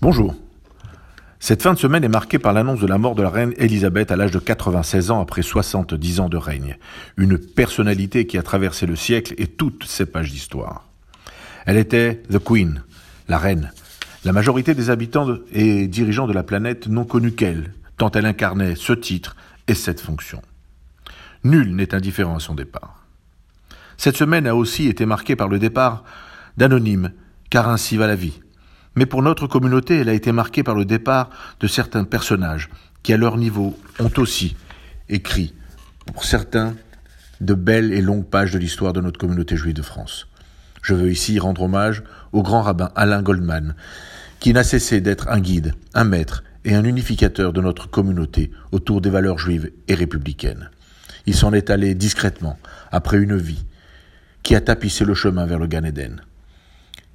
Bonjour. Cette fin de semaine est marquée par l'annonce de la mort de la reine Elisabeth à l'âge de 96 ans après 70 ans de règne. Une personnalité qui a traversé le siècle et toutes ses pages d'histoire. Elle était The Queen, la reine. La majorité des habitants et dirigeants de la planète n'ont connu qu'elle, tant elle incarnait ce titre et cette fonction. Nul n'est indifférent à son départ. Cette semaine a aussi été marquée par le départ d'anonymes, car ainsi va la vie. Mais pour notre communauté, elle a été marquée par le départ de certains personnages qui, à leur niveau, ont aussi écrit, pour certains, de belles et longues pages de l'histoire de notre communauté juive de France. Je veux ici rendre hommage au grand rabbin Alain Goldman, qui n'a cessé d'être un guide, un maître et un unificateur de notre communauté autour des valeurs juives et républicaines. Il s'en est allé discrètement, après une vie, qui a tapissé le chemin vers le Gan Eden.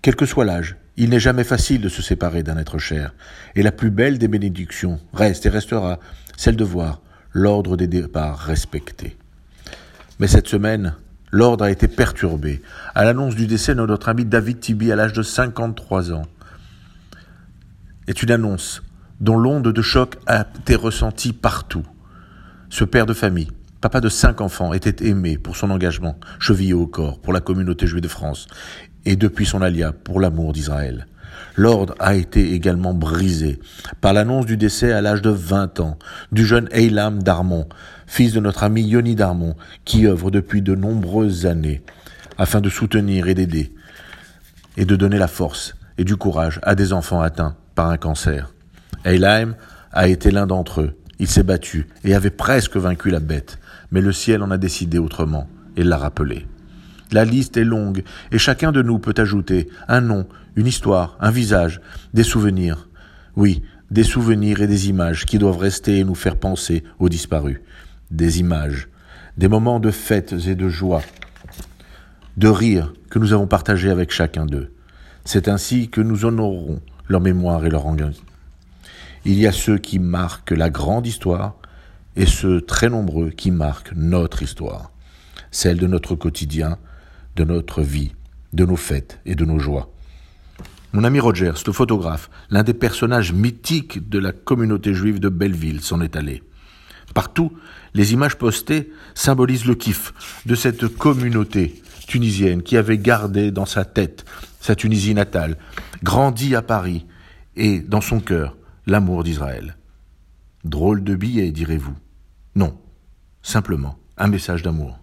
Quel que soit l'âge, il n'est jamais facile de se séparer d'un être cher, et la plus belle des bénédictions reste et restera celle de voir l'ordre des départs respecté. Mais cette semaine, l'ordre a été perturbé à l'annonce du décès de notre ami David Tibi à l'âge de 53 ans. Est une annonce dont l'onde de choc a été ressentie partout. Ce père de famille, papa de cinq enfants, était aimé pour son engagement, chevillé au corps, pour la communauté juive de France, et depuis son alia pour l'amour d'Israël. L'ordre a été également brisé par l'annonce du décès à l'âge de 20 ans du jeune Eilam Darmon, fils de notre ami Yoni Darmon, qui œuvre depuis de nombreuses années afin de soutenir et d'aider et de donner la force et du courage à des enfants atteints par un cancer. Eilam a été l'un d'entre eux. Il s'est battu et avait presque vaincu la bête, mais le ciel en a décidé autrement et l'a rappelé. La liste est longue, et chacun de nous peut ajouter un nom, une histoire, un visage, des souvenirs. Oui, des souvenirs et des images qui doivent rester et nous faire penser aux disparus. Des images, des moments de fêtes et de joie, de rire que nous avons partagés avec chacun d'eux. C'est ainsi que nous honorerons leur mémoire et leur engagement. Il y a ceux qui marquent la grande histoire et ceux très nombreux qui marquent notre histoire, celle de notre quotidien, de notre vie, de nos fêtes et de nos joies. Mon ami Roger, ce photographe, l'un des personnages mythiques de la communauté juive de Belleville, s'en est allé. Partout, les images postées symbolisent le kiff de cette communauté tunisienne qui avait gardé dans sa tête sa Tunisie natale, grandi à Paris et dans son cœur l'amour d'Israël. Drôle de billet, direz-vous. Non, simplement un message d'amour.